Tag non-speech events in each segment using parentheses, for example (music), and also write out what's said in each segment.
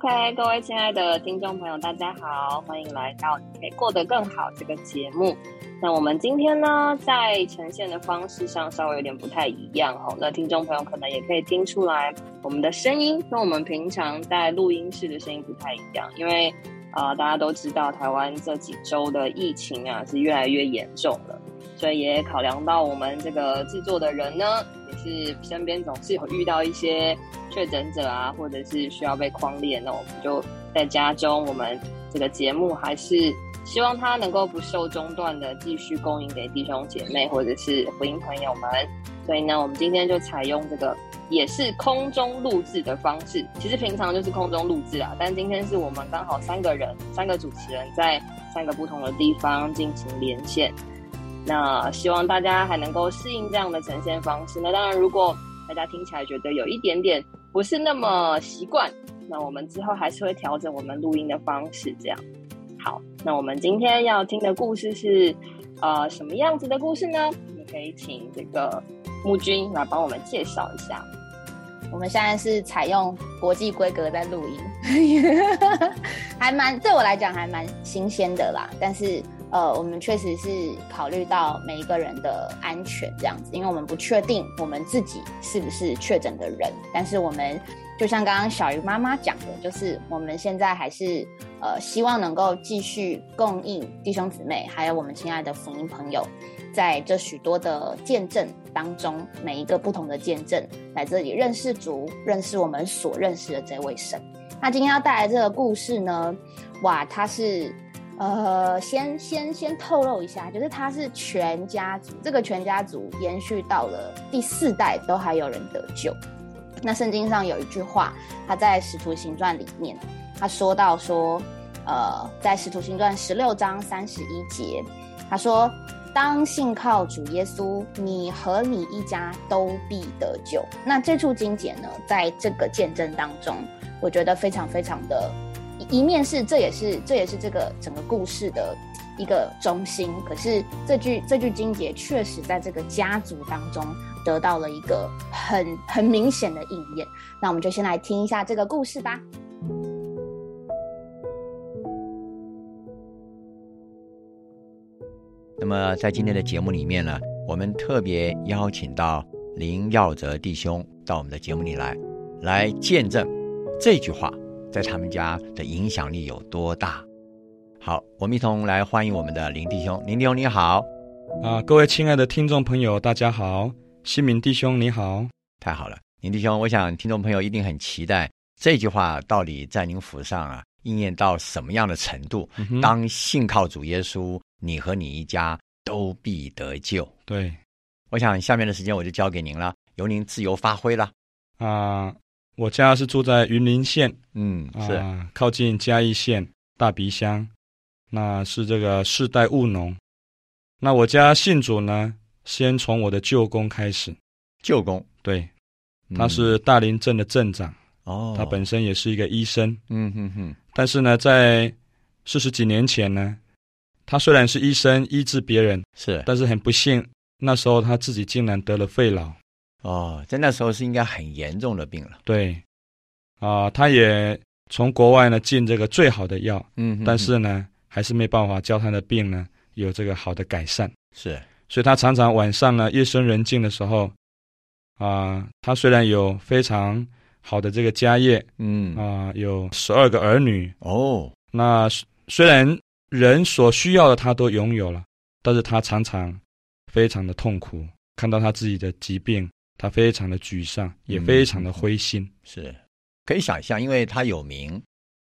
OK，各位亲爱的听众朋友，大家好，欢迎来到《可以过得更好》这个节目。那我们今天呢，在呈现的方式上稍微有点不太一样哦。那听众朋友可能也可以听出来，我们的声音跟我们平常在录音室的声音不太一样，因为啊，大家都知道台湾这几周的疫情啊是越来越严重了，所以也考量到我们这个制作的人呢，也是身边总是有遇到一些确诊者啊，或者是需要被框列，那我们就在家中，我们这个节目还是。希望它能够不受中断的继续供应给弟兄姐妹或者是福音朋友们。所以呢，我们今天就采用这个也是空中录制的方式。其实平常就是空中录制啊，但今天是我们刚好三个人，三个主持人在三个不同的地方进行连线。那希望大家还能够适应这样的呈现方式。那当然，如果大家听起来觉得有一点点不是那么习惯，那我们之后还是会调整我们录音的方式，这样。好，那我们今天要听的故事是，呃，什么样子的故事呢？你可以请这个木君来帮我们介绍一下。我们现在是采用国际规格在录音，(laughs) 还蛮对我来讲还蛮新鲜的啦。但是，呃，我们确实是考虑到每一个人的安全这样子，因为我们不确定我们自己是不是确诊的人，但是我们。就像刚刚小鱼妈妈讲的，就是我们现在还是呃希望能够继续供应弟兄姊妹，还有我们亲爱的福音朋友，在这许多的见证当中，每一个不同的见证来这里认识主，认识我们所认识的这位神。那今天要带来这个故事呢，哇，它是呃先先先透露一下，就是他是全家族，这个全家族延续到了第四代都还有人得救。那圣经上有一句话，他在使徒行传里面，他说到说，呃，在使徒行传十六章三十一节，他说：“当信靠主耶稣，你和你一家都必得救。”那这处经节呢，在这个见证当中，我觉得非常非常的，一面是这也是这也是这个整个故事的一个中心，可是这句这句经节确实在这个家族当中。得到了一个很很明显的应验，那我们就先来听一下这个故事吧。那么在今天的节目里面呢，我们特别邀请到林耀哲弟兄到我们的节目里来，来见证这句话在他们家的影响力有多大。好，我们一同来欢迎我们的林弟兄。林弟兄你好，啊，各位亲爱的听众朋友，大家好。新民弟兄你好，太好了，林弟兄，我想听众朋友一定很期待这句话到底在您府上啊应验到什么样的程度？当信靠主耶稣，你和你一家都必得救。对，我想下面的时间我就交给您了，由您自由发挥了。啊，我家是住在云林县，嗯，是。靠近嘉义县大鼻乡，那是这个世代务农。那我家信主呢？先从我的舅公开始，舅公。对，他是大林镇的镇长哦，他本身也是一个医生，嗯哼哼。但是呢，在四十几年前呢，他虽然是医生医治别人是，但是很不幸，那时候他自己竟然得了肺痨哦，在那时候是应该很严重的病了。对，啊，他也从国外呢进这个最好的药，嗯，但是呢，还是没办法叫他的病呢有这个好的改善，是。所以他常常晚上呢，夜深人静的时候，啊，他虽然有非常好的这个家业，嗯，啊，有十二个儿女哦，那虽然人所需要的他都拥有了，但是他常常非常的痛苦，看到他自己的疾病，他非常的沮丧，也非常的灰心。是，可以想象，因为他有名，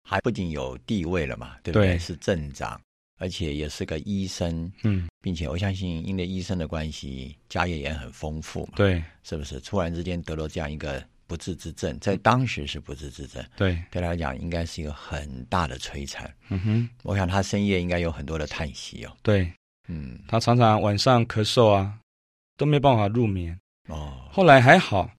还不仅有地位了嘛，对不对？是镇长。而且也是个医生，嗯，并且我相信，因为医生的关系，家业也很丰富嘛，对，是不是？突然之间得了这样一个不治之症，在当时是不治之症，对，对他来讲应该是一个很大的摧残。嗯哼，我想他深夜应该有很多的叹息哦。对，嗯，他常常晚上咳嗽啊，都没办法入眠。哦，后来还好，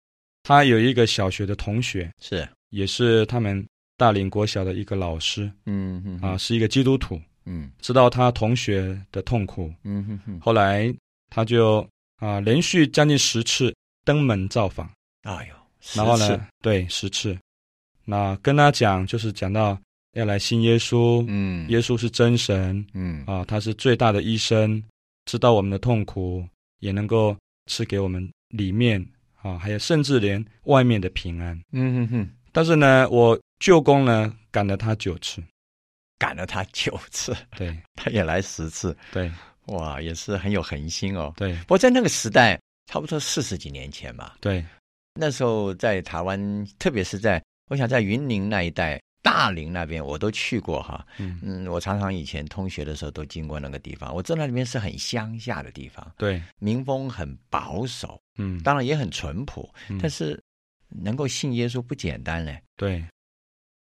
他有一个小学的同学，是，也是他们大岭国小的一个老师，嗯嗯啊，是一个基督徒。嗯，知道他同学的痛苦，嗯哼哼，后来他就啊连续将近十次登门造访，哎呦，然后呢，对十次，那跟他讲就是讲到要来信耶稣，嗯，耶稣是真神嗯。啊，他是最大的医生，知道我们的痛苦，也能够赐给我们里面啊，还有甚至连外面的平安。嗯哼哼，但是呢，我舅公呢赶了他九次，赶了他九次，对。(laughs) 他也来十次，对。哇，也是很有恒心哦。对。不过在那个时代，差不多四十几年前吧，对。那时候在台湾，特别是在我想在云林那一带、大林那边，我都去过哈。嗯。嗯，我常常以前通学的时候都经过那个地方，我知道那里面是很乡下的地方，对，民风很保守，嗯，当然也很淳朴，嗯。但是能够信耶稣不简单嘞。对，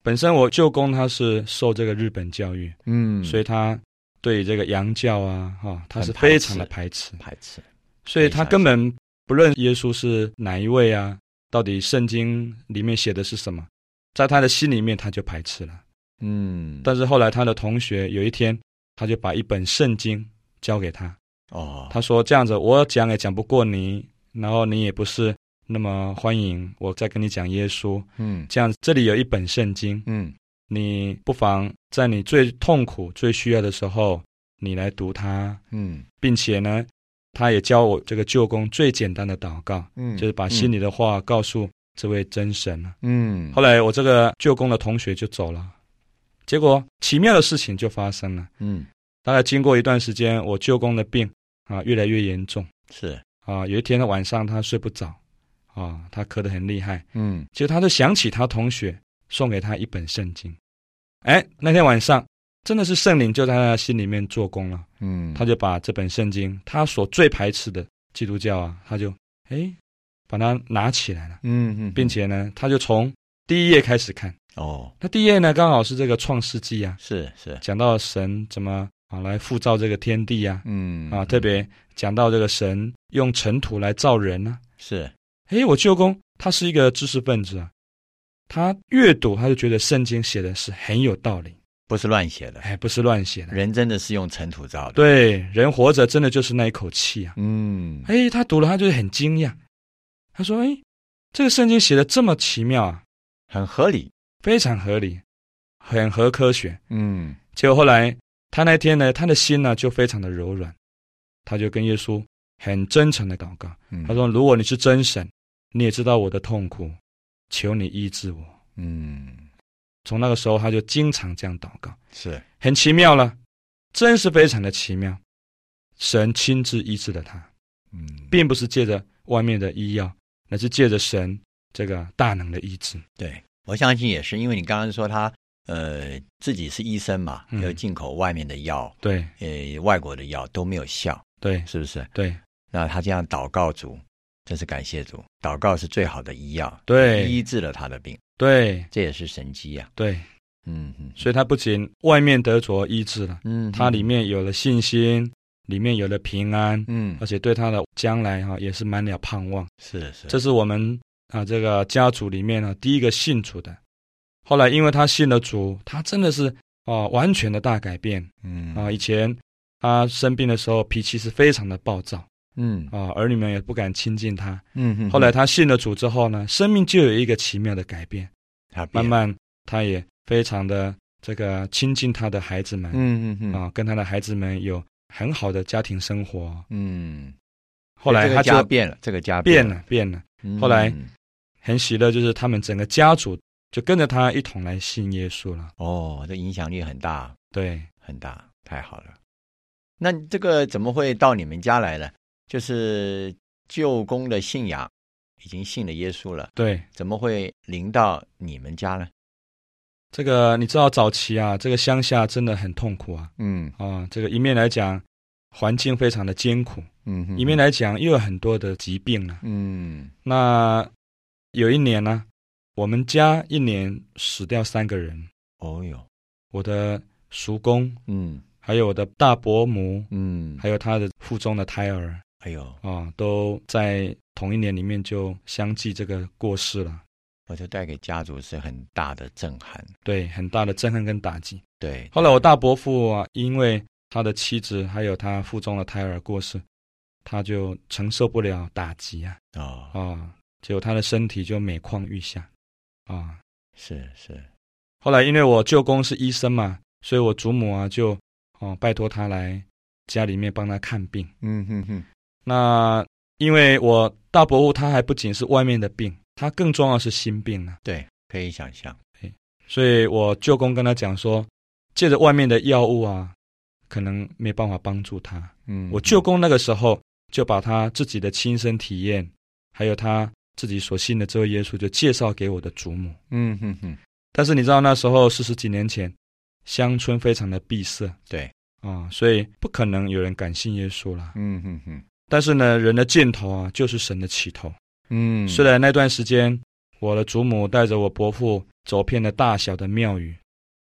本身我舅公他是受这个日本教育，嗯。所以他对这个洋教啊，哈、他是非常的排斥，排斥，所以他根本不论耶稣是哪一位啊，到底圣经里面写的是什么，在他的心里面他就排斥了。嗯，但是后来他的同学有一天，他就把一本圣经交给他，哦，他说：“这样子，我讲也讲不过你，然后你也不是那么欢迎我再跟你讲耶稣。嗯。这样子，这里有一本圣经，嗯。你不妨在你最痛苦、最需要的时候，你来读它，嗯。并且呢，他也教我这个舅公最简单的祷告，嗯，就是把心里的话告诉这位真神了。嗯，后来我这个舅公的同学就走了，结果奇妙的事情就发生了。嗯大概经过一段时间，我舅公的病啊越来越严重是啊。有一天的晚上，他睡不着啊，他咳得很厉害。嗯结果他就想起他同学送给他一本圣经，哎，那天晚上真的是圣灵就在他心里面做工了，嗯，他就把这本圣经，他所最排斥的基督教啊，他就哎把它拿起来了，嗯嗯，并且呢，他就从第一页开始看。哦那第一页呢，刚好是这个创世纪啊，是是讲到神怎么啊来复造这个天地啊，嗯啊，特别讲到这个神用尘土来造人呢、是诶，我舅公他是一个知识分子啊，他阅读他就觉得圣经写的是很有道理，不是乱写的？哎，不是乱写的。人真的是用尘土造的。，对，人活着真的就是那一口气啊。嗯哎，他读了，他就是很惊讶，他说：“哎，这个圣经写的这么奇妙啊，很合理。非常合理，很合科学。”嗯结果后来他那天呢，他的心呢就非常的柔软，他就跟耶稣很真诚的祷告。嗯，他说：“如果你是真神，你也知道我的痛苦，求你医治我。嗯”从那个时候，他就经常这样祷告，是很奇妙了，真是非常的奇妙。神亲自医治了他，嗯并不是借着外面的医药，乃是借着神这个大能的医治。对，我相信也是，因为你刚刚说他呃自己是医生嘛，嗯。要进口外面的药，对。呃外国的药都没有效，对。是不是？对。那他这样祷告主，真是感谢主，祷告是最好的医药，对。医治了他的病，对。这也是神迹呀、对，嗯嗯所以他不仅外面得着医治了，嗯，他里面有了信心，里面有了平安，嗯。而且对他的将来哈、也是满了盼望。是是，这是我们啊这个家族里面呢第一个信主的。后来因为他信了主，他真的是啊完全的大改变。嗯。啊！以前他生病的时候脾气是非常的暴躁。嗯。啊，儿女们也不敢亲近他。嗯嗯，后来他信了主之后呢，生命就有一个奇妙的改变。慢慢他也非常的这个亲近他的孩子们。嗯嗯嗯。啊，跟他的孩子们有很好的家庭生活。嗯，后来这个他就家变了，这个家变了，了变了。嗯后来很喜乐，就是他们整个家族就跟着他一同来信耶稣了。哦，这影响力很大对，很大，太好了。那这个怎么会到你们家来呢？就是舅公的信仰已经信了耶稣了，对，怎么会临到你们家呢？这个你知道早期啊，这个乡下真的很痛苦啊。嗯。啊，这个一面来讲环境非常的艰苦，嗯哼。一面来讲又有很多的疾病啊。嗯。那有一年呢、我们家一年死掉三个人，哦哟。我的叔公，嗯。还有我的大伯母，嗯。还有他的腹中的胎儿哎呦，啊，都在同一年里面就相继这个过世了。我就带给家族是很大的震撼。对，很大的震撼跟打击。对，后来我大伯父啊，因为他的妻子还有他腹中的胎儿过世，他就承受不了打击啊哦，啊，结果他的身体就每况愈下啊。是是，后来因为我舅公是医生嘛，所以我祖母啊就哦拜托他来家里面帮他看病。嗯哼哼，那因为我大伯父他还不仅是外面的病，他更重要是心病呢，对，可以想象，所以我舅公跟他讲说，借着外面的药物啊，可能没办法帮助他。嗯，我舅公那个时候就把他自己的亲身体验，还有他自己所信的这位耶稣，就介绍给我的祖母。嗯哼哼，但是你知道那时候四十几年前，乡村非常的闭塞对，啊，所以不可能有人敢信耶稣啦。嗯哼哼，但是呢，人的尽头啊，就是神的起头。嗯，虽然那段时间，我的祖母带着我伯父走遍了大小的庙宇，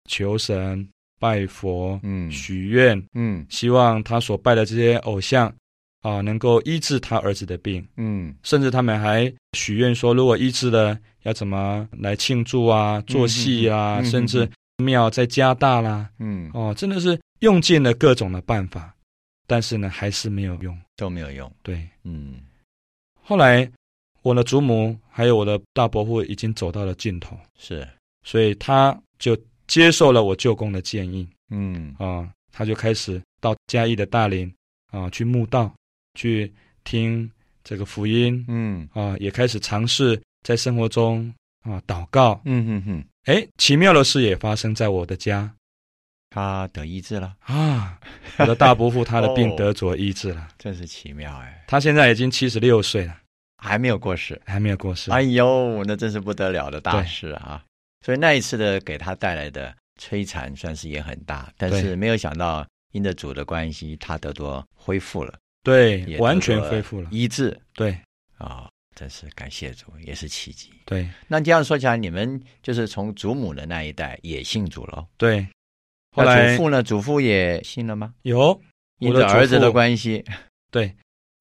求神、拜佛、嗯。许愿，嗯。希望他所拜的这些偶像啊，能够医治他儿子的病。嗯。甚至他们还许愿说，如果医治了，要怎么来庆祝啊、做戏啊，甚至庙再加大啦。嗯，哦，真的是用尽了各种的办法，但是呢，还是没有用。都没有用，对，嗯。后来我的祖母还有我的大伯父已经走到了尽头，是，所以他就接受了我舅公的建议。嗯。啊，他就开始到嘉义的大林啊去墓道，去听这个福音嗯。啊，也开始尝试在生活中啊祷告。嗯哼哼，哎，奇妙的事也发生在我的家。他得医治了，啊！我的大伯父他的病 (laughs) 哦。得着医治了，真是奇妙哎，他现在已经七十六岁了，还没有过世，还没有过世。哎呦，那真是不得了的大事啊！所以那一次的给他带来的摧残，算是也很大，但是没有想到因着主的关系，他得多恢复了，对也，完全恢复了。医治对啊、真是感谢主，也是奇迹。对那这样说起来，你们就是从祖母的那一代也信主了。对，后那来祖父呢？祖父也信了吗？有因着儿子的关系，对，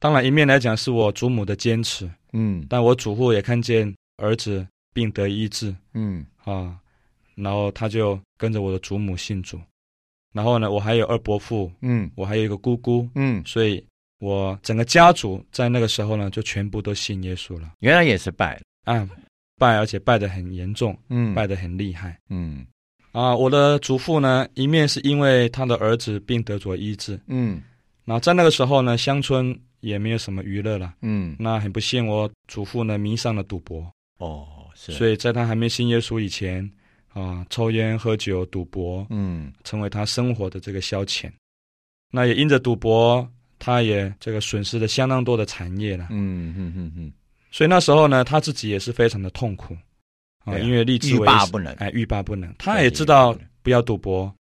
当然一面来讲是我祖母的坚持，嗯。但我祖父也看见儿子病得医治嗯。啊，然后他就跟着我的祖母信主。然后呢，我还有二伯父，嗯。我还有一个姑姑，嗯，所以我整个家族在那个时候呢，就全部都信耶稣了。原来也是拜了，啊，拜而且拜得很严重，嗯。拜得很厉害。嗯。啊。我的祖父呢，一面是因为他的儿子病得着医治，嗯。然后在那个时候呢，乡村也没有什么娱乐了。嗯，那很不幸，我祖父呢迷上了赌博，哦是，所以在他还没信耶稣以前，啊，抽烟、喝酒、赌博，嗯成为他生活的这个消遣。那也因着赌博，他也这个损失了相当多的产业了。嗯嗯嗯嗯，所以那时候呢，他自己也是非常的痛苦啊，因为立志欲为罢不能哎，欲罢不能。他也知道不要赌博，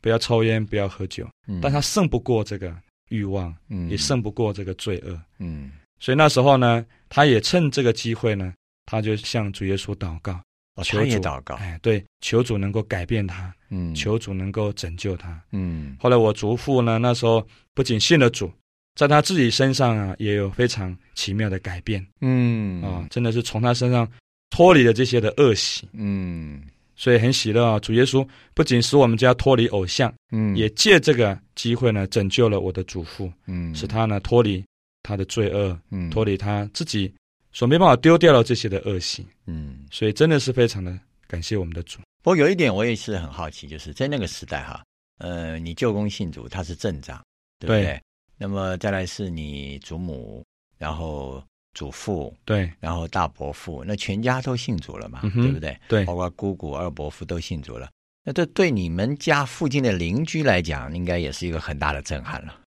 不要抽烟，不要喝酒，嗯但他胜不过这个欲望，嗯。也胜不过这个罪恶。嗯。所以那时候呢，他也趁这个机会呢，他就向主耶稣祷告，哦，求主祷告，哎，对，求主能够改变他，嗯。求主能够拯救他。嗯。后来我祖父呢，那时候不仅信了主，在他自己身上啊，也有非常奇妙的改变。嗯。啊，真的是从他身上脱离了这些的恶习，嗯所以很喜乐啊。主耶稣不仅使我们家脱离偶像，嗯也借这个机会呢，拯救了我的祖父，嗯使他呢脱离他的罪恶，嗯脱离他自己所没办法丢掉了这些的恶习。嗯。所以真的是非常的感谢我们的主。不过有一点我也是很好奇，就是在那个时代哈，呃，你舅公信主，他是镇长，对不对？对那么再来是你祖母，然后祖父，对然后大伯父，那全家都信主了嘛，嗯对不对？对包括姑姑、二伯父都信主了。那这对你们家附近的邻居来讲，应该也是一个很大的震撼了。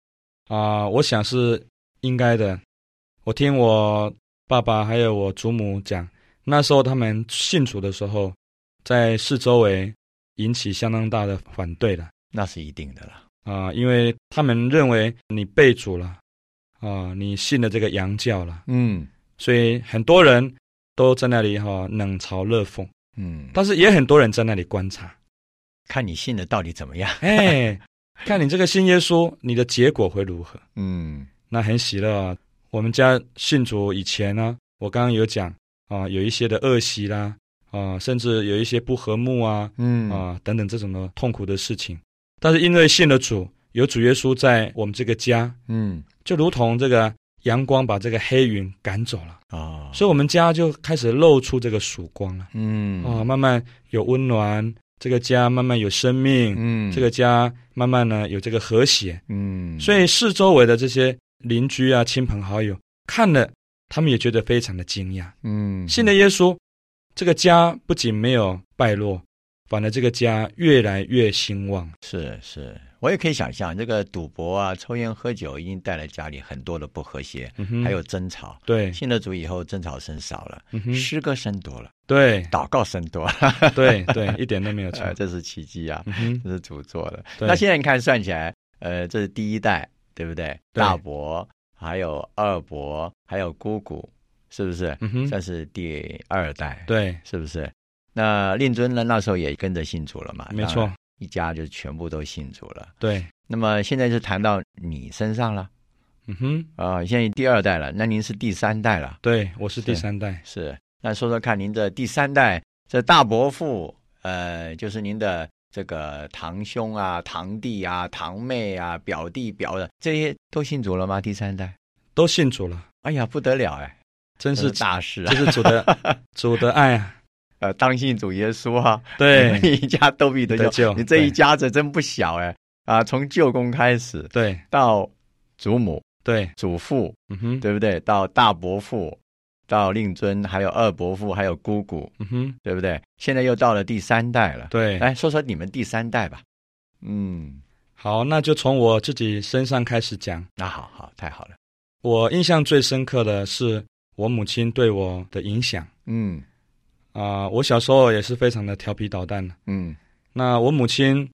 啊、我想是应该的。我听我爸爸还有我祖母讲，那时候他们信主的时候，在四周围引起相当大的反对了那是一定的了。啊、因为他们认为你被主了啊、你信了这个洋教了，嗯所以很多人都在那里哈、冷嘲热讽，嗯，但是也很多人在那里观察，看你信的到底怎么样。哎，看你这个信耶稣，你的结果会如何？嗯那很喜乐啊。我们家信主以前呢，我刚刚有讲啊，有一些的恶习啦，啊，甚至有一些不和睦啊，嗯啊等等这种的痛苦的事情。但是因为信了主，有主耶稣在我们这个家，嗯就如同这个阳光把这个黑云赶走了，哦，所以我们家就开始露出这个曙光了。嗯哦，慢慢有温暖，这个家慢慢有生命，嗯，这个家慢慢呢有这个和谐。嗯，所以四周围的这些邻居啊、亲朋好友看了，他们也觉得非常的惊讶。嗯，信了耶稣，这个家不仅没有败落，反而这个家越来越兴旺。是是，我也可以想象，这个赌博啊、抽烟喝酒，已经带来家里很多的不和谐，嗯，还有争吵。对，信了主以后，争吵声少了，嗯，诗歌声多了，对祷告声多了，(laughs) 对对，一点都没有错 (laughs) 呃，。这是奇迹啊，嗯，这是主做的。那现在你看算起来，呃，这是第一代，对不对？对大伯，还有二伯，还有姑姑，是不是？嗯，算是第二代，，对，是不是？那令尊呢？那时候也跟着信主了嘛？没错一家就全部都信主了。对，那么现在就谈到你身上了嗯哼，啊、现在第二代了，那您是第三代了，对我是第三代。是？那说说看，您的第三代这大伯父，呃，就是您的这个堂兄啊、堂弟啊、堂妹啊、表弟表的这些都信主了吗？第三代？都信主了，哎呀，不得了哎，真是是大事啊这！是主的 (laughs) 主的爱啊！呃，当信主耶稣啊，(laughs) 对你一家都必得救，得救你这一家子真不小哎啊！从舅公开始对到祖母、对，祖父，嗯哼，对不对？到大伯父，到令尊，还有二伯父，还有姑姑，嗯哼，对不对？现在又到了第三代了。对。来说说你们第三代吧。嗯，好，那就从我自己身上开始讲。那好好，太好了。我印象最深刻的是我母亲对我的影响嗯啊、我小时候也是非常的调皮捣蛋的。嗯。那我母亲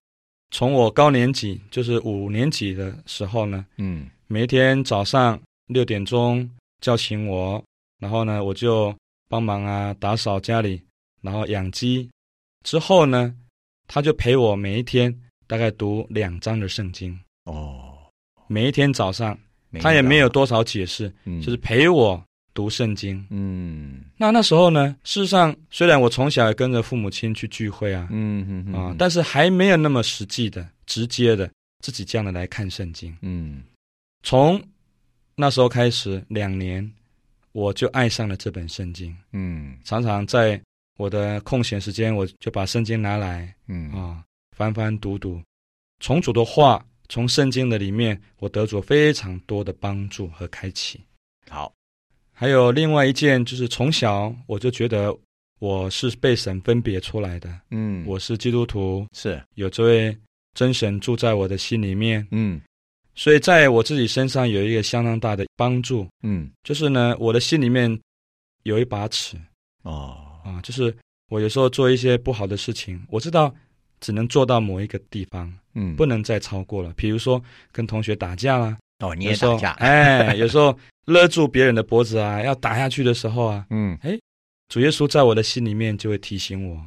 从我高年级，就是五年级的时候呢，嗯。每一天早上六点钟叫醒我，然后呢，我就帮忙啊打扫家里，然后养鸡。之后呢，她就陪我每一天大概读两章的圣经，哦，每一天早上，没她也没有，多少解释，嗯。就是陪我读圣经。嗯。那那时候呢，事实上虽然我从小也跟着父母亲去聚会啊，嗯嗯嗯啊，但是还没有那么实际的、直接的自己这样的来看圣经。嗯。从那时候开始，两年我就爱上了这本圣经，嗯。常常在我的空闲时间，我就把圣经拿来嗯。啊翻翻读读，从主的话，从圣经的里面，我得着非常多的帮助和开启。好，还有另外一件，就是从小我就觉得我是被神分别出来的，嗯。我是基督徒，是。有这位真神住在我的心里面，嗯。所以在我自己身上有一个相当大的帮助，嗯。就是呢，我的心里面有一把尺。哦。啊，就是我有时候做一些不好的事情，我知道只能做到某一个地方，嗯。不能再超过了。比如说跟同学打架啦，哦你也打架。哎，有时候勒住别人的脖子啊，要打下去的时候啊，嗯哎主耶稣在我的心里面就会提醒我，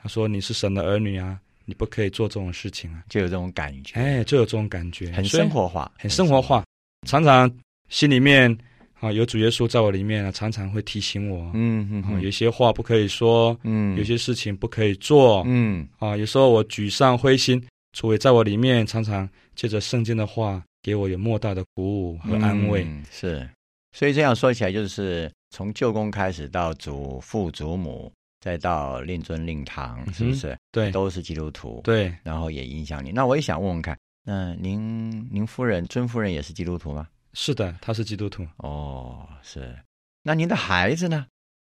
他说你是神的儿女啊，你不可以做这种事情啊，就有这种感觉，哎，就有这种感觉，很生活化，很生活化，常常心里面啊有主耶稣在我里面啊，常常会提醒我，啊，嗯嗯嗯有些话不可以说，嗯有些事情不可以做，嗯啊，有时候我沮丧灰心，主也在我里面常常借着圣经的话，给我有莫大的鼓舞和安慰。嗯是，所以这样说起来，就是从舅公开始到祖父祖母，再到令尊令堂，是不是、对都是基督徒？，对，然后也影响你。那我也想问问看，那您您夫人尊夫人也是基督徒吗？是的，她是基督徒哦，是。那您的孩子呢？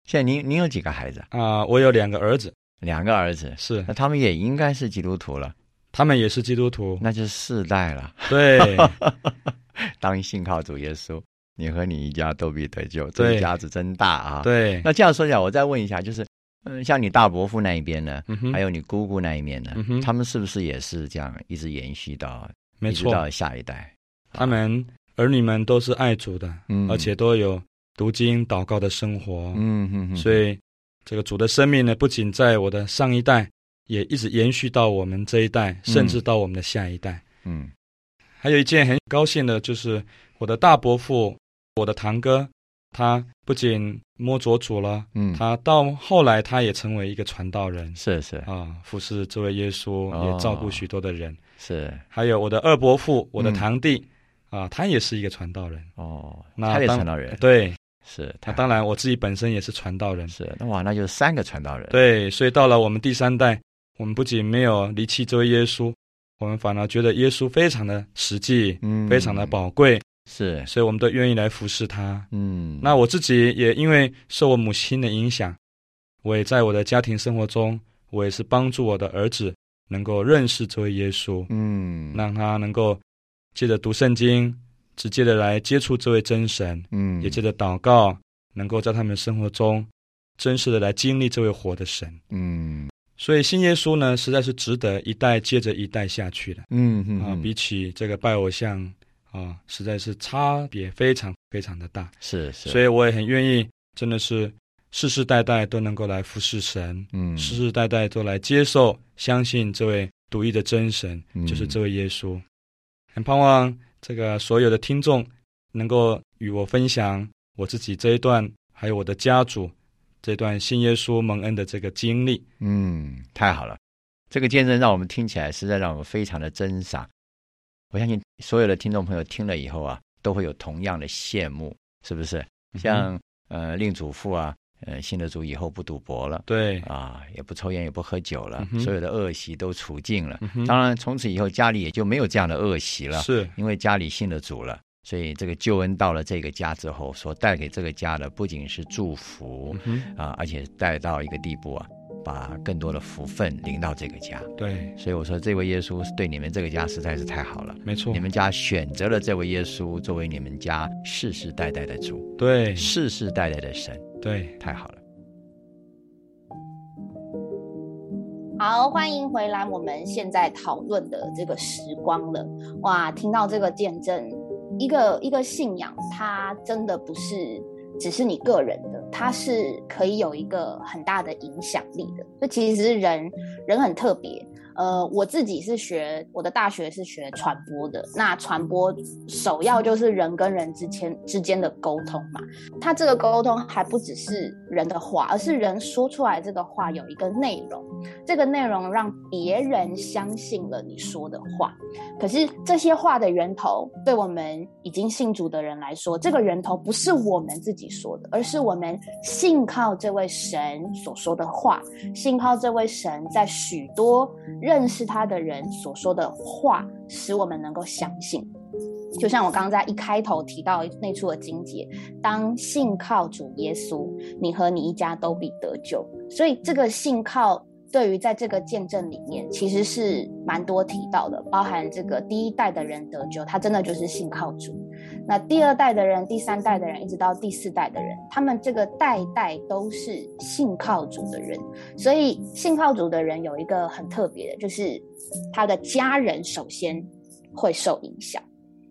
现在您您有几个孩子？啊。我有两个儿子，两个儿子，是那他们也应该是基督徒了，他们也是基督徒。那就是世代了。对，(laughs) 当信靠主耶稣，你和你一家都必得救，这对一家子真大啊！对，那这样说起来，我再问一下，就是，嗯，像你大伯父那一边呢，嗯，还有你姑姑那一面呢，嗯他们是不是也是这样一直延续到，没错，到下一代？他们儿女们都是爱主的，嗯而且都有读经祷告的生活。嗯嗯嗯，所以这个主的生命呢，不仅在我的上一代，也一直延续到我们这一代，甚至到我们的下一代。嗯。还有一件很高兴的，就是我的大伯父，我的堂哥，他不仅摸着主了，嗯，他到后来他也成为一个传道人。是是。啊，服侍这位耶稣，哦。也照顾许多的人。是，还有我的二伯父，我的嗯堂弟、啊，他也是一个传道人。哦，那他也传道人，对，是他。当然我自己本身也是传道人。是那哇，那就是三个传道人，，对，所以到了我们第三代，我们不仅没有离弃这位耶稣，我们反而觉得耶稣非常的实际，嗯。非常的宝贵，是，所以我们都愿意来服侍他。嗯，那我自己也因为受我母亲的影响，我也在我的家庭生活中，我也是帮助我的儿子能够认识这位耶稣，嗯，让他能够借着读圣经，直接的来接触这位真神，嗯。也借着祷告，能够在他们生活中真实的来经历这位活的神。嗯所以信耶稣呢，实在是值得一代接着一代下去的啊！嗯嗯啊比起这个拜偶像啊，实在是差别非常非常的大。是是，所以我也很愿意，真的是世世代代都能够来服侍神，嗯世世代代都来接受、相信这位独一的真神，嗯就是这位耶稣。很盼望这个所有的听众能够与我分享我自己这一段，还有我的家族这段信耶稣蒙恩的这个经历。嗯，太好了，这个见证让我们听起来实在让我们非常的真赏。我相信所有的听众朋友听了以后啊，都会有同样的羡慕，是不是？像、呃令祖父啊，呃信了主以后不赌博了。对，啊，也不抽烟，也不喝酒了，嗯所有的恶习都除尽了。嗯当然，从此以后家里也就没有这样的恶习了，是因为家里信了主了。所以这个救恩到了这个家之后，所带给这个家的不仅是祝福啊，而且带到一个地步啊，把更多的福分临到这个家。对，所以我说，这位耶稣对你们这个家实在是太好了。没错你，们家选择了这位耶稣作为你们家世世代代的主，对世世代代的神，对，太好了。好，欢迎回来。我们现在讨论的这个时光了，哇，听到这个见证，一个一个信仰，它真的不是只是你个人的，它是可以有一个很大的影响力的。这其实人人很特别。呃，我自己是学我的大学是学传播的，那传播首要就是人跟人之间之间的沟通嘛。它这个沟通还不只是人的话，而是人说出来这个话有一个内容。这个内容让别人相信了你说的话，可是这些话的源头，对我们已经信主的人来说，这个源头不是我们自己说的，而是我们信靠这位神所说的话，信靠这位神在许多认识他的人所说的话，使我们能够相信。就像我刚刚在一开头提到那处的经节，当信靠主耶稣，你和你一家都必得救。所以这个信靠。对于在这个见证里面，其实是蛮多提到的，包含这个第一代的人得救，他真的就是信靠主。那第二代的人、第三代的人，一直到第四代的人，他们这个代代都是信靠主的人。所以信靠主的人有一个很特别的，就是他的家人首先会受影响。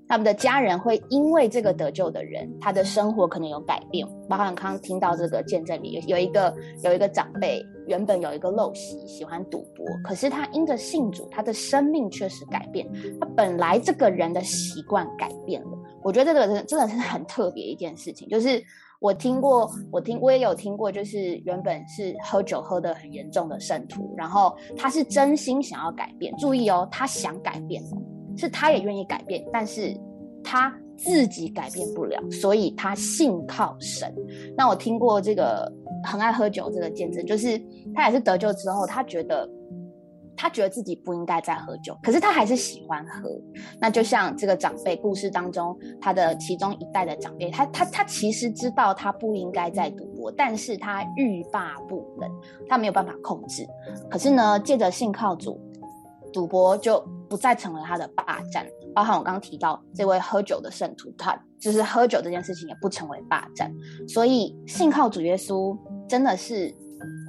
他们的家人会因为这个得救的人，他的生活可能有改变。包含刚刚听到这个见证里有有一个有一个长辈，原本有一个陋习，喜欢赌博，可是他因着信主，他的生命确实改变。他本来这个人的习惯改变了。我觉得这个真真的是很特别一件事情，就是我听过，我听我也有听过，就是原本是喝酒喝得很严重的圣徒，然后他是真心想要改变。注意哦，他想改变。是他也愿意改变，但是他自己改变不了，所以他信靠神。那我听过这个很爱喝酒这个见证，就是他也是得救之后，他觉得他觉得自己不应该再喝酒，可是他还是喜欢喝。那就像这个长辈故事当中，他的其中一代的长辈，他他他其实知道他不应该再赌博，但是他欲罢不能，他没有办法控制。可是呢，借着信靠主。赌博就不再成为他的霸占，包含我刚刚提到这位喝酒的圣徒，他就是喝酒这件事情也不成为霸占。所以信靠主耶稣真的是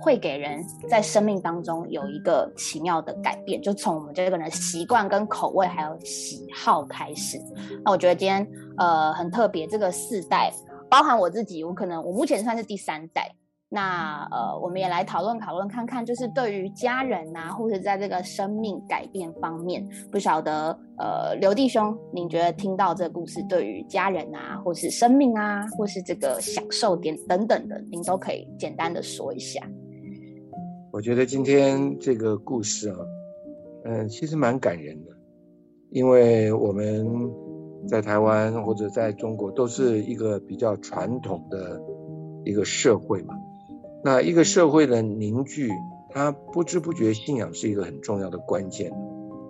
会给人在生命当中有一个奇妙的改变，就从我们这个人的习惯跟口味还有喜好开始。那我觉得今天呃很特别，这个四代包含我自己，我可能我目前算是第三代。那呃，我们也来讨论讨论看看，就是对于家人啊，或者在这个生命改变方面，不晓得呃，刘弟兄，您觉得听到这个故事，对于家人啊，或是生命啊，或是这个享受点等等的，您都可以简单的说一下。我觉得今天这个故事啊，嗯，其实蛮感人的，因为我们在台湾或者在中国都是一个比较传统的一个社会嘛。那一个社会的凝聚，它不知不觉信仰是一个很重要的关键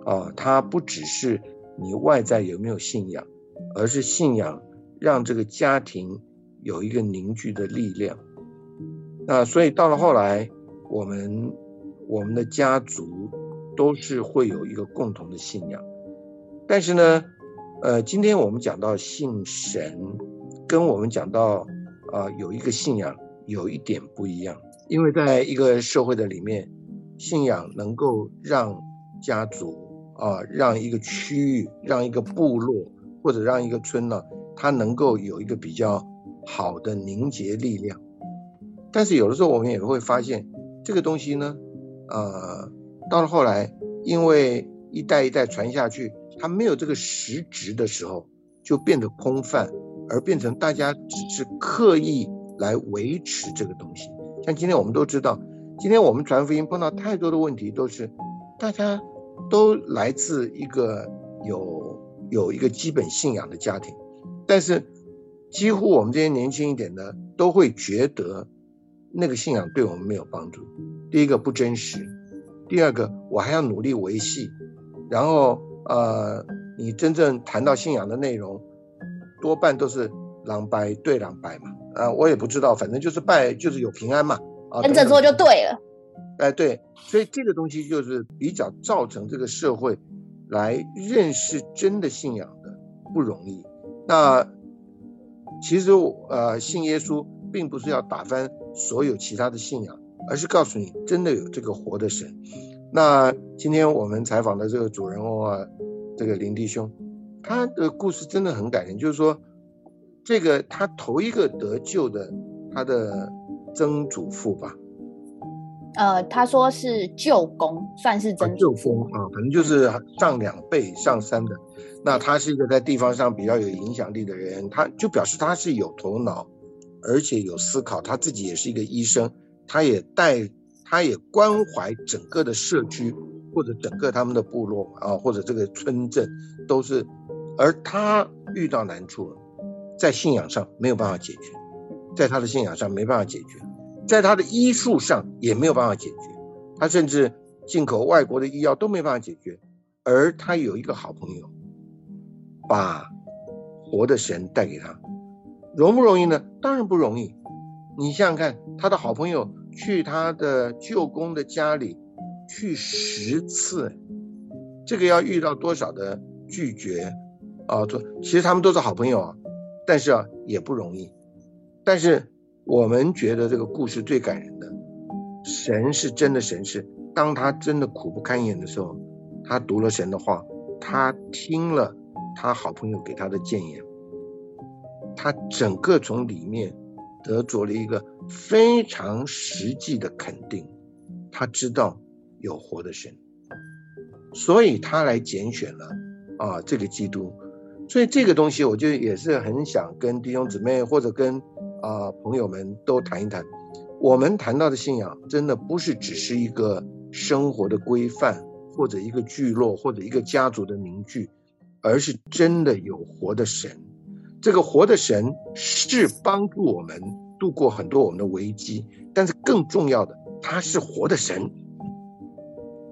啊。它不只是你外在有没有信仰，而是信仰让这个家庭有一个凝聚的力量。那所以到了后来，我们我们的家族都是会有一个共同的信仰，但是呢。呃，今天我们讲到信神，跟我们讲到啊有一个信仰有一点不一样，因为在一个社会的里面，信仰能够让家族啊，让一个区域，让一个部落或者让一个村呢，它能够有一个比较好的凝结力量。但是有的时候我们也会发现，这个东西呢，呃，到了后来，因为一代一代传下去。它没有这个实质的时候，就变得空泛，而变成大家只是刻意来维持这个东西。像今天我们都知道，今天我们传福音碰到太多的问题，都是大家都来自一个有有一个基本信仰的家庭，但是几乎我们这些年轻一点的都会觉得那个信仰对我们没有帮助。第一个不真实，第二个我还要努力维系，然后。呃，你真正谈到信仰的内容，多半都是狼拜对狼拜嘛。啊，我也不知道，反正就是拜，就是有平安嘛。啊，跟着做就对了。哎，对，所以这个东西就是比较造成这个社会来认识真的信仰的不容易。那其实呃，信耶稣并不是要打翻所有其他的信仰，而是告诉你真的有这个活的神。那今天我们采访的这个主人公啊，这个林弟兄，他的故事真的很感人。就是说，这个他头一个得救的，他的曾祖父吧，呃，他说是舅公，算是曾舅公啊，可能就是上两辈、上三的。那他是一个在地方上比较有影响力的人，他就表示他是有头脑，而且有思考。他自己也是一个医生，他也带。他也关怀整个的社区，或者整个他们的部落啊，或者这个村镇，都是。而他遇到难处了，在信仰上没有办法解决，在他的信仰上没办法解决，在他的医术上也没有办法解决，他甚至进口外国的医药都没办法解决。而他有一个好朋友，把活的神带给他，容不容易呢？当然不容易。你想想看，他的好朋友。去他的舅公的家里去十次，这个要遇到多少的拒绝啊？说其实他们都是好朋友啊，但是啊也不容易。但是我们觉得这个故事最感人的，神是真的神是，当他真的苦不堪言的时候，他读了神的话，他听了他好朋友给他的谏言，他整个从里面。得着了一个非常实际的肯定，他知道有活的神，所以他来拣选了啊这个基督，所以这个东西我就也是很想跟弟兄姊妹或者跟啊朋友们都谈一谈，我们谈到的信仰真的不是只是一个生活的规范，或者一个聚落或者一个家族的凝聚，而是真的有活的神。这个活的神是帮助我们度过很多我们的危机，但是更重要的，他是活的神。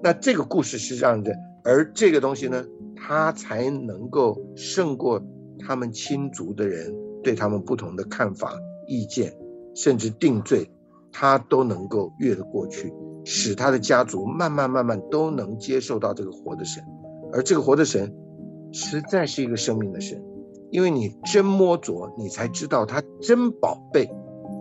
那这个故事是这样的，而这个东西呢，他才能够胜过他们亲族的人对他们不同的看法、意见，甚至定罪，他都能够越得过去，使他的家族慢慢慢慢都能接受到这个活的神，而这个活的神实在是一个生命的神。因为你真摸着，你才知道他真宝贝，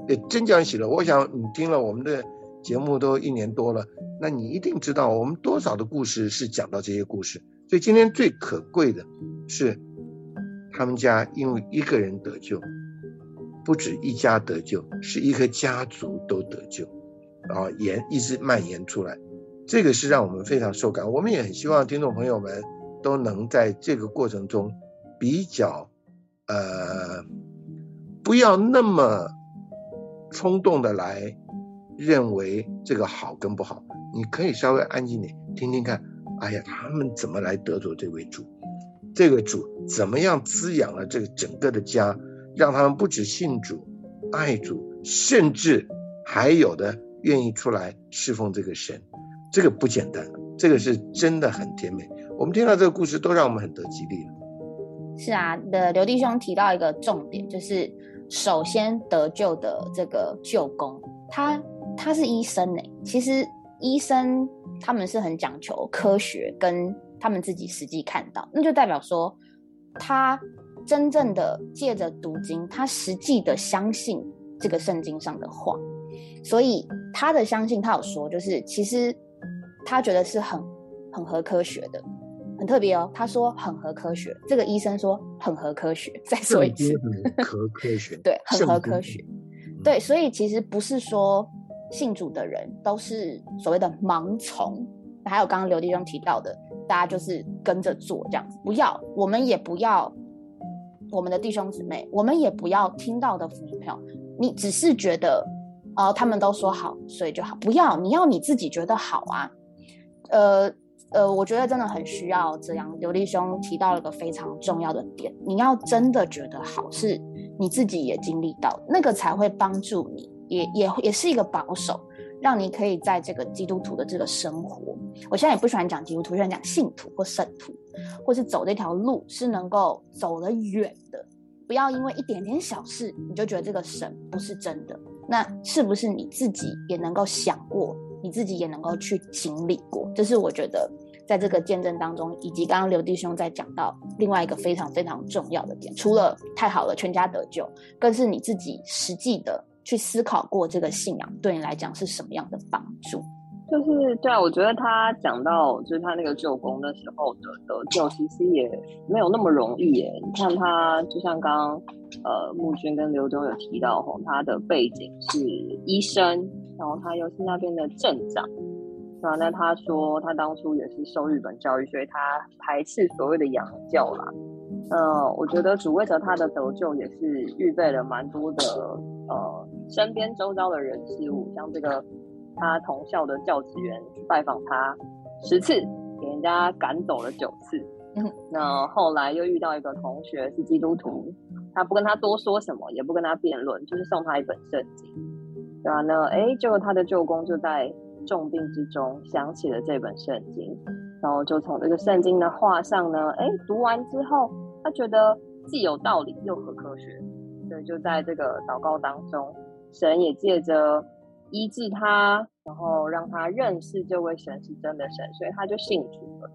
也真叫人喜乐。我想你听了我们的节目都一年多了，那你一定知道我们多少的故事是讲到这些故事。所以今天最可贵的是，他们家因为一个人得救，不止一家得救，是一个家族都得救，然后延一直蔓延出来，这个是让我们非常受感。我们也很希望听众朋友们都能在这个过程中比较。呃，不要那么冲动的来认为这个好跟不好，你可以稍微安静点，听听看。哎呀，他们怎么来得着这位主？这个主怎么样滋养了这个整个的家，让他们不止信主、爱主，甚至还有的愿意出来侍奉这个神，这个不简单，这个是真的很甜美。我们听到这个故事，都让我们很得激励了。是啊，的刘弟兄提到一个重点，就是首先得救的这个救工，他他是医生呢。其实医生他们是很讲求科学，跟他们自己实际看到，那就代表说他真正的借着读经，他实际的相信这个圣经上的话，所以他的相信，他有说，就是其实他觉得是很很合科学的。很特别哦，他说很合科学。这个医生说很合科学。再说一次，合科学。对，很合科学。对，所以其实不是说信主的人都是所谓的盲从。还有刚刚刘弟兄提到的，大家就是跟着做这样子。不要，我们也不要我们的弟兄姊妹，我们也不要听到的福音票。你只是觉得哦，他们都说好，所以就好。不要，你要你自己觉得好啊。呃。呃，我觉得真的很需要这样。刘弟兄提到了一个非常重要的点，你要真的觉得好，是你自己也经历到，那个才会帮助你，也也也是一个保守，让你可以在这个基督徒的这个生活。我现在也不喜欢讲基督徒，喜欢讲信徒或圣徒，或是走这条路是能够走得远的。不要因为一点点小事，你就觉得这个神不是真的。那是不是你自己也能够想过，你自己也能够去经历过？这是我觉得。在这个见证当中，以及刚刚刘弟兄在讲到另外一个非常非常重要的点，除了太好了，全家得救，更是你自己实际的去思考过这个信仰对你来讲是什么样的帮助。就是对啊，我觉得他讲到就是他那个救工的时候的得救，其实也没有那么容易耶。你看他就像刚刚呃木君跟刘忠有提到吼，他的背景是医生，然后他又是那边的镇长。那他说他当初也是受日本教育，所以他排斥所谓的洋教啦。嗯，我觉得主位者他的得救也是预备了蛮多的呃身边周遭的人事物，像这个他同校的教职员去拜访他十次，给人家赶走了九次。那后来又遇到一个同学是基督徒，他不跟他多说什么，也不跟他辩论，就是送他一本圣经。对啊，那哎，就他的舅公就在。重病之中想起了这本圣经，然后就从这个圣经的话上呢，哎，读完之后，他觉得既有道理又合科学，所以就在这个祷告当中，神也借着医治他，然后让他认识这位神是真的神，所以他就信主了，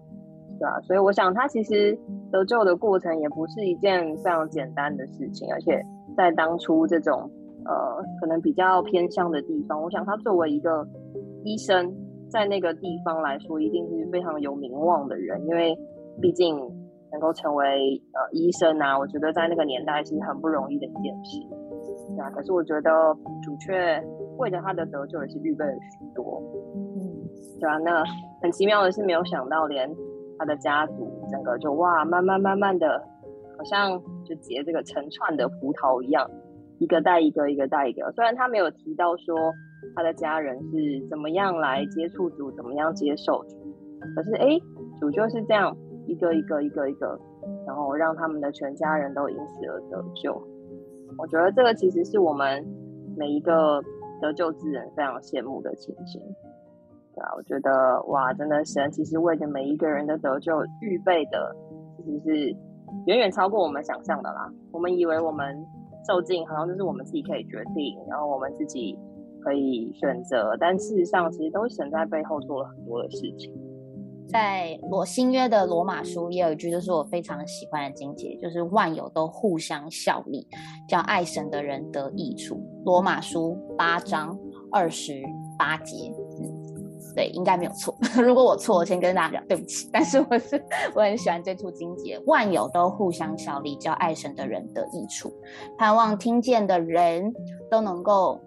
对吧？所以我想他其实得救的过程也不是一件非常简单的事情，而且在当初这种呃可能比较偏向的地方，我想他作为一个。医生在那个地方来说，一定是非常有名望的人，因为毕竟能够成为呃医生啊，我觉得在那个年代是很不容易的一件事。可是我觉得主却为了他的得救也是预备了许多。嗯，对啊，那很奇妙的是，没有想到连他的家族整个就哇，慢慢慢慢的，好像就结这个成串的葡萄一样，一个带一个，一个带一个。虽然他没有提到说。他的家人是怎么样来接触主，怎么样接受主？可是，哎，主就是这样一个一个一个一个，然后让他们的全家人都因此而得救。我觉得这个其实是我们每一个得救之人非常羡慕的情形。对啊，我觉得哇，真的神其实为着每一个人的得救预备的，其实是远远超过我们想象的啦。我们以为我们受尽，好像就是我们自己可以决定，然后我们自己。可以选择，但事实上，其实都是神在背后做了很多的事情。在罗新约的罗马书也有一句，就是我非常喜欢的经节，就是万有都互相效力，叫爱神的人得益处。罗马书八章二十八节，对，应该没有错。(laughs) 如果我错，我先跟大家讲对不起。但是我是我很喜欢这处经节，万有都互相效力，叫爱神的人得益处，盼望听见的人都能够。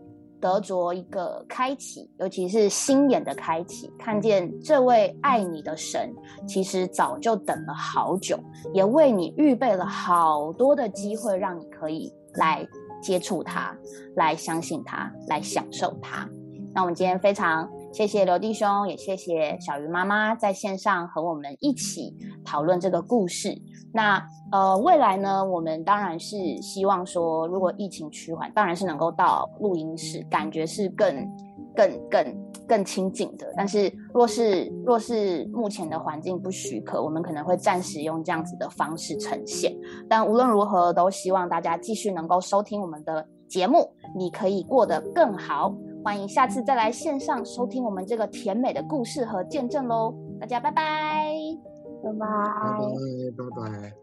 得着一个开启，尤其是心眼的开启，看见这位爱你的神，其实早就等了好久，也为你预备了好多的机会，让你可以来接触他，来相信他，来享受他。那我们今天非常谢谢刘弟兄，也谢谢小鱼妈妈在线上和我们一起讨论这个故事。那呃，未来呢，我们当然是希望说，如果疫情趋缓，当然是能够到录音室，感觉是更、更、更、更亲近的。但是，若是若是目前的环境不许可，我们可能会暂时用这样子的方式呈现。但无论如何，都希望大家继续能够收听我们的节目，你可以过得更好。欢迎下次再来线上收听我们这个甜美的故事和见证喽！大家拜拜，拜拜，拜拜，拜拜。